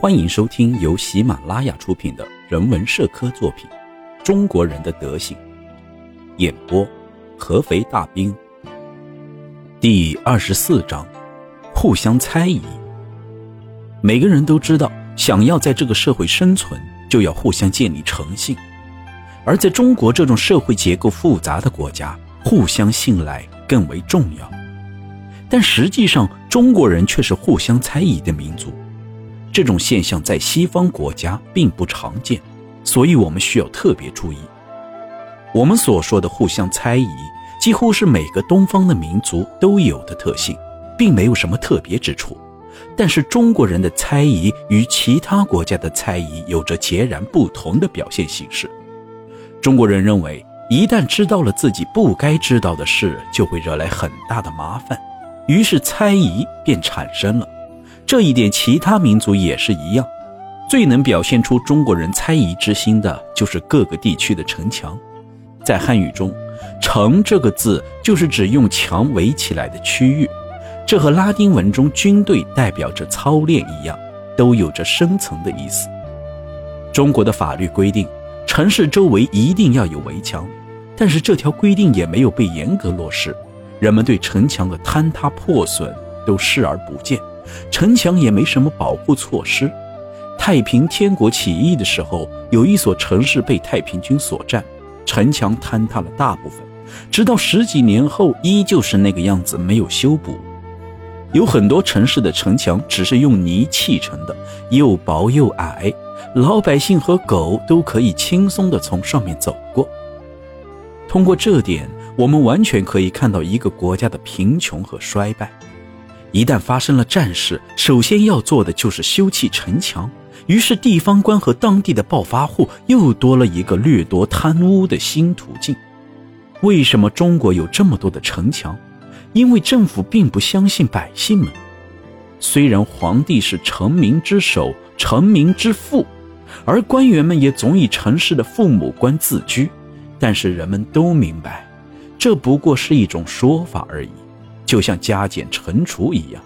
欢迎收听由喜马拉雅出品的人文社科作品《中国人的德行》，演播合肥大兵。第二十四章：互相猜疑。每个人都知道，想要在这个社会生存，就要互相建立诚信。而在中国这种社会结构复杂的国家，互相信赖更为重要。但实际上，中国人却是互相猜疑的民族。这种现象在西方国家并不常见，所以我们需要特别注意。我们所说的互相猜疑，几乎是每个东方的民族都有的特性，并没有什么特别之处。但是中国人的猜疑与其他国家的猜疑有着截然不同的表现形式。中国人认为，一旦知道了自己不该知道的事，就会惹来很大的麻烦，于是猜疑便产生了。这一点，其他民族也是一样。最能表现出中国人猜疑之心的，就是各个地区的城墙。在汉语中，“城”这个字就是指用墙围起来的区域，这和拉丁文中军队代表着操练一样，都有着深层的意思。中国的法律规定，城市周围一定要有围墙，但是这条规定也没有被严格落实，人们对城墙的坍塌破损都视而不见。城墙也没什么保护措施。太平天国起义的时候，有一所城市被太平军所占，城墙坍塌了大部分，直到十几年后依旧是那个样子，没有修补。有很多城市的城墙只是用泥砌成的，又薄又矮，老百姓和狗都可以轻松地从上面走过。通过这点，我们完全可以看到一个国家的贫穷和衰败。一旦发生了战事，首先要做的就是修葺城墙。于是，地方官和当地的暴发户又多了一个掠夺贪污的新途径。为什么中国有这么多的城墙？因为政府并不相信百姓们。虽然皇帝是臣民之首、臣民之父，而官员们也总以城市的父母官自居，但是人们都明白，这不过是一种说法而已。就像加减乘除一样，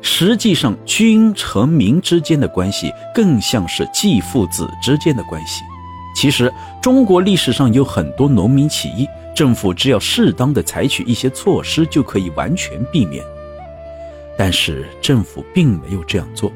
实际上君臣民之间的关系更像是继父子之间的关系。其实，中国历史上有很多农民起义，政府只要适当的采取一些措施，就可以完全避免。但是政府并没有这样做，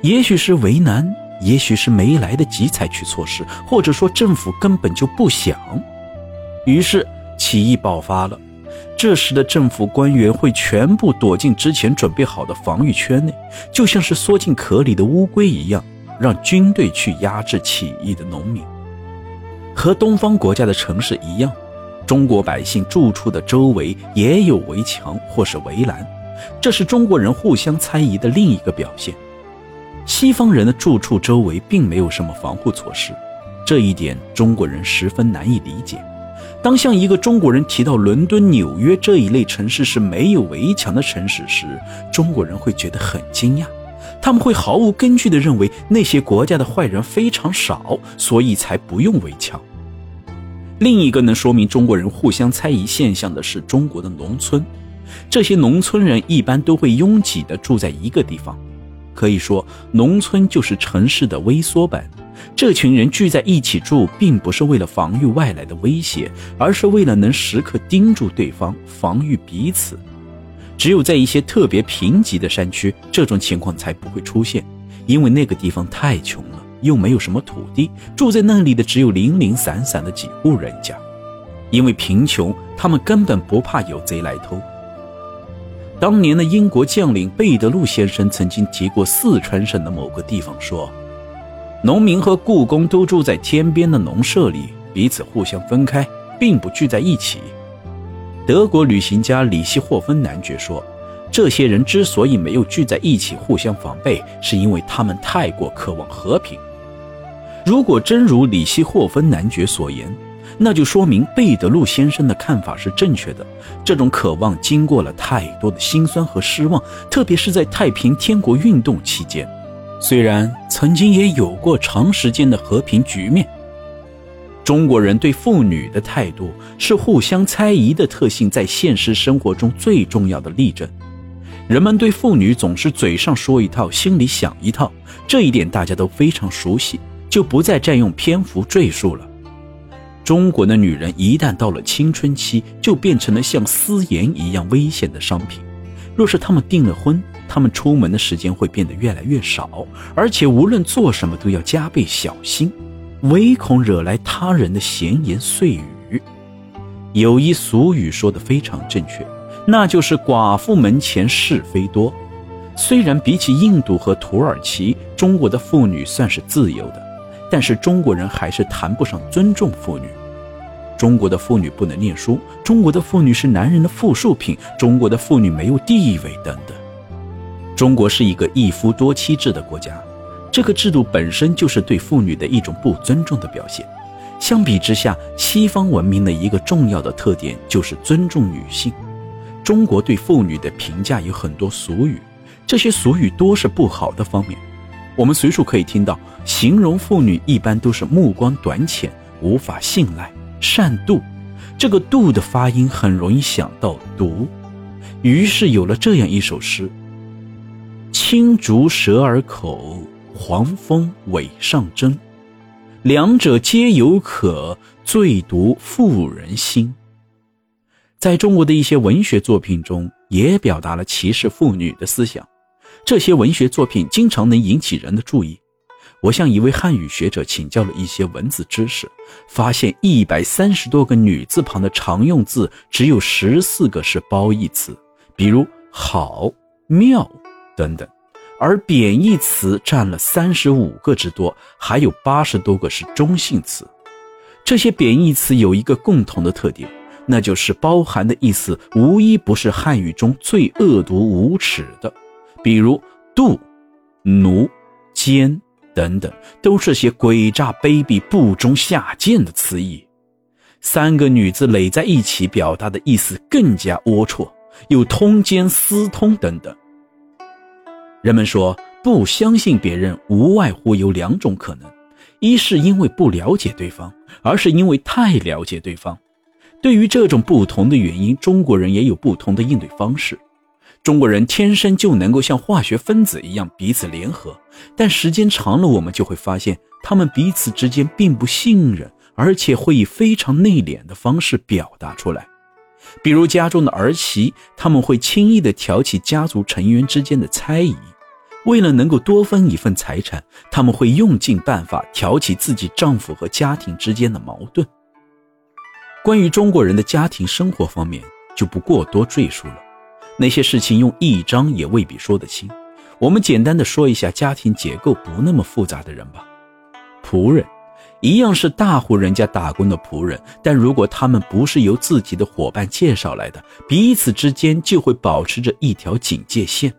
也许是为难，也许是没来得及采取措施，或者说政府根本就不想。于是起义爆发了。这时的政府官员会全部躲进之前准备好的防御圈内，就像是缩进壳里的乌龟一样，让军队去压制起义的农民。和东方国家的城市一样，中国百姓住处的周围也有围墙或是围栏，这是中国人互相猜疑的另一个表现。西方人的住处周围并没有什么防护措施，这一点中国人十分难以理解。当向一个中国人提到伦敦、纽约这一类城市是没有围墙的城市时，中国人会觉得很惊讶，他们会毫无根据地认为那些国家的坏人非常少，所以才不用围墙。另一个能说明中国人互相猜疑现象的是中国的农村，这些农村人一般都会拥挤地住在一个地方，可以说农村就是城市的微缩版。这群人聚在一起住，并不是为了防御外来的威胁，而是为了能时刻盯住对方，防御彼此。只有在一些特别贫瘠的山区，这种情况才不会出现，因为那个地方太穷了，又没有什么土地，住在那里的只有零零散散的几户人家。因为贫穷，他们根本不怕有贼来偷。当年的英国将领贝德路先生曾经提过四川省的某个地方，说。农民和雇工都住在天边的农舍里，彼此互相分开，并不聚在一起。德国旅行家里希霍芬男爵说：“这些人之所以没有聚在一起互相防备，是因为他们太过渴望和平。”如果真如里希霍芬男爵所言，那就说明贝德路先生的看法是正确的。这种渴望经过了太多的辛酸和失望，特别是在太平天国运动期间。虽然曾经也有过长时间的和平局面，中国人对妇女的态度是互相猜疑的特性，在现实生活中最重要的例证。人们对妇女总是嘴上说一套，心里想一套，这一点大家都非常熟悉，就不再占用篇幅赘述了。中国的女人一旦到了青春期，就变成了像私盐一样危险的商品。若是她们订了婚，他们出门的时间会变得越来越少，而且无论做什么都要加倍小心，唯恐惹来他人的闲言碎语。有一俗语说的非常正确。那就是寡妇门前是非多。虽然比起印度和土耳其，中国的妇女算是自由的，但是中国人还是谈不上尊重妇女。中国的妇女不能念书，中国的妇女是男人的附属品，中国的妇女没有地位等等。中国是一个一夫多妻制的国家，这个制度本身就是对妇女的一种不尊重的表现。相比之下，西方文明的一个重要的特点就是尊重女性。中国对妇女的评价有很多俗语，这些俗语多是不好的方面。我们随处可以听到，形容妇女一般都是目光短浅、无法信赖、善妒。这个“妒”的发音很容易想到毒，于是有了这样一首诗：“青竹蛇儿口，黄蜂尾上针，两者皆有可，最毒妇人心。”在中国的一些文学作品中，也表达了歧视妇女的思想。这些文学作品经常能引起人的注意。我向一位汉语学者请教了一些文字知识，发现一百三十多个女字旁的常用字，只有十四个是褒义词，比如好、妙等等；而贬义词占了三十五个之多，还有八十多个是中性词。这些贬义词有一个共同的特点。那就是包含的意思，无一不是汉语中最恶毒无耻的，比如妒、奴、奸等等，都是些诡诈卑鄙、不忠下贱的词义。三个女字垒在一起，表达的意思更加龌龊，有通奸、私通等等。人们说不相信别人，无外乎有两种可能：一是因为不了解对方，二是因为太了解对方。对于这种不同的原因，中国人也有不同的应对方式。中国人天生就能够像化学分子一样彼此联合，但时间长了，我们就会发现他们彼此之间并不信任，而且会以非常内敛的方式表达出来。比如家中的儿媳，他们会轻易地挑起家族成员之间的猜疑；为了能够多分一份财产，他们会用尽办法挑起自己丈夫和家庭之间的矛盾。关于中国人的家庭生活方面，就不过多赘述了。那些事情用一章也未必说得清。我们简单的说一下家庭结构不那么复杂的人吧。仆人，一样是大户人家打工的仆人，但如果他们不是由自己的伙伴介绍来的，彼此之间就会保持着一条警戒线。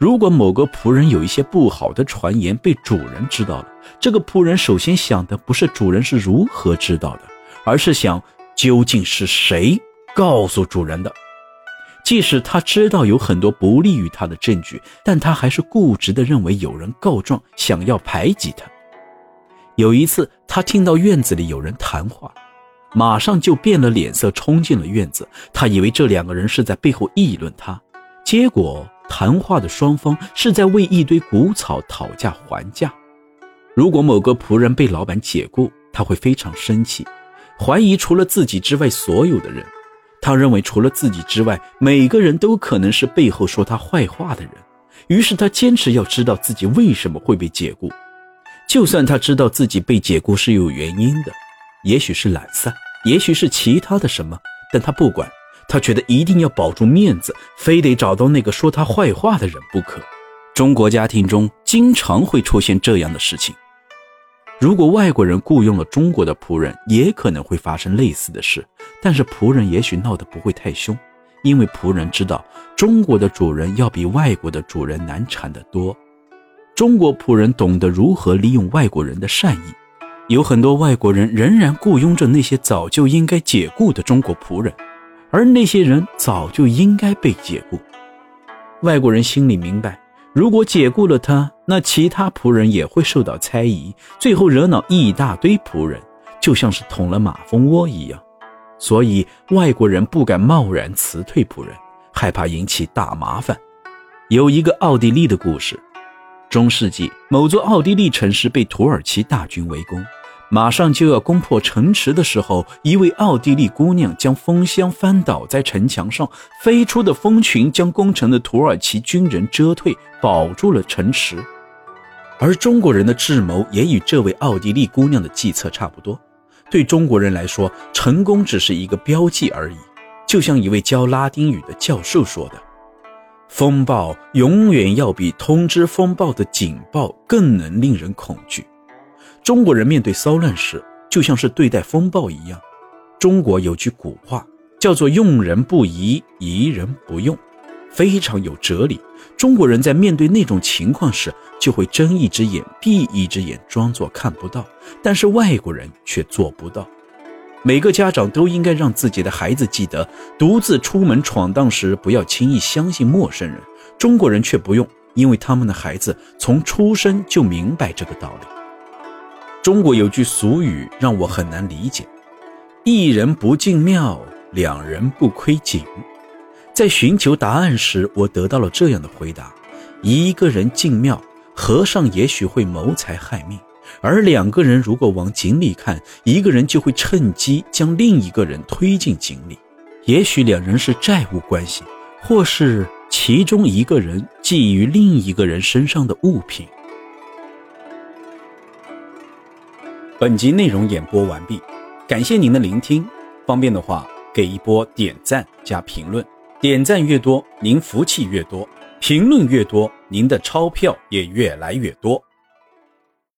如果某个仆人有一些不好的传言被主人知道了，这个仆人首先想的不是主人是如何知道的，而是想。究竟是谁告诉主人的？即使他知道有很多不利于他的证据，但他还是固执地认为有人告状，想要排挤他。有一次，他听到院子里有人谈话，马上就变了脸色，冲进了院子。他以为这两个人是在背后议论他，结果谈话的双方是在为一堆谷草讨价还价。如果某个仆人被老板解雇，他会非常生气。怀疑除了自己之外所有的人，他认为除了自己之外，每个人都可能是背后说他坏话的人。于是他坚持要知道自己为什么会被解雇，就算他知道自己被解雇是有原因的，也许是懒散，也许是其他的什么，但他不管，他觉得一定要保住面子，非得找到那个说他坏话的人不可。中国家庭中经常会出现这样的事情。如果外国人雇佣了中国的仆人，也可能会发生类似的事。但是仆人也许闹得不会太凶，因为仆人知道中国的主人要比外国的主人难缠得多。中国仆人懂得如何利用外国人的善意，有很多外国人仍然雇佣着那些早就应该解雇的中国仆人，而那些人早就应该被解雇。外国人心里明白。如果解雇了他，那其他仆人也会受到猜疑，最后惹恼一大堆仆人，就像是捅了马蜂窝一样。所以外国人不敢贸然辞退仆人，害怕引起大麻烦。有一个奥地利的故事。中世纪，某座奥地利城市被土耳其大军围攻，马上就要攻破城池的时候，一位奥地利姑娘将风箱翻倒在城墙上，飞出的蜂群将攻城的土耳其军人遮退，保住了城池。而中国人的智谋也与这位奥地利姑娘的计策差不多。对中国人来说，成功只是一个标记而已。就像一位教拉丁语的教授说的。风暴永远要比通知风暴的警报更能令人恐惧。中国人面对骚乱时，就像是对待风暴一样。中国有句古话叫做“用人不疑，疑人不用”，非常有哲理。中国人在面对那种情况时，就会睁一只眼闭一只眼，装作看不到。但是外国人却做不到。每个家长都应该让自己的孩子记得，独自出门闯荡时不要轻易相信陌生人。中国人却不用，因为他们的孩子从出生就明白这个道理。中国有句俗语让我很难理解：“一人不进庙，两人不窥井。”在寻求答案时，我得到了这样的回答：一个人进庙，和尚也许会谋财害命。而两个人如果往井里看，一个人就会趁机将另一个人推进井里。也许两人是债务关系，或是其中一个人觊觎另一个人身上的物品。本集内容演播完毕，感谢您的聆听。方便的话，给一波点赞加评论，点赞越多，您福气越多；评论越多，您的钞票也越来越多。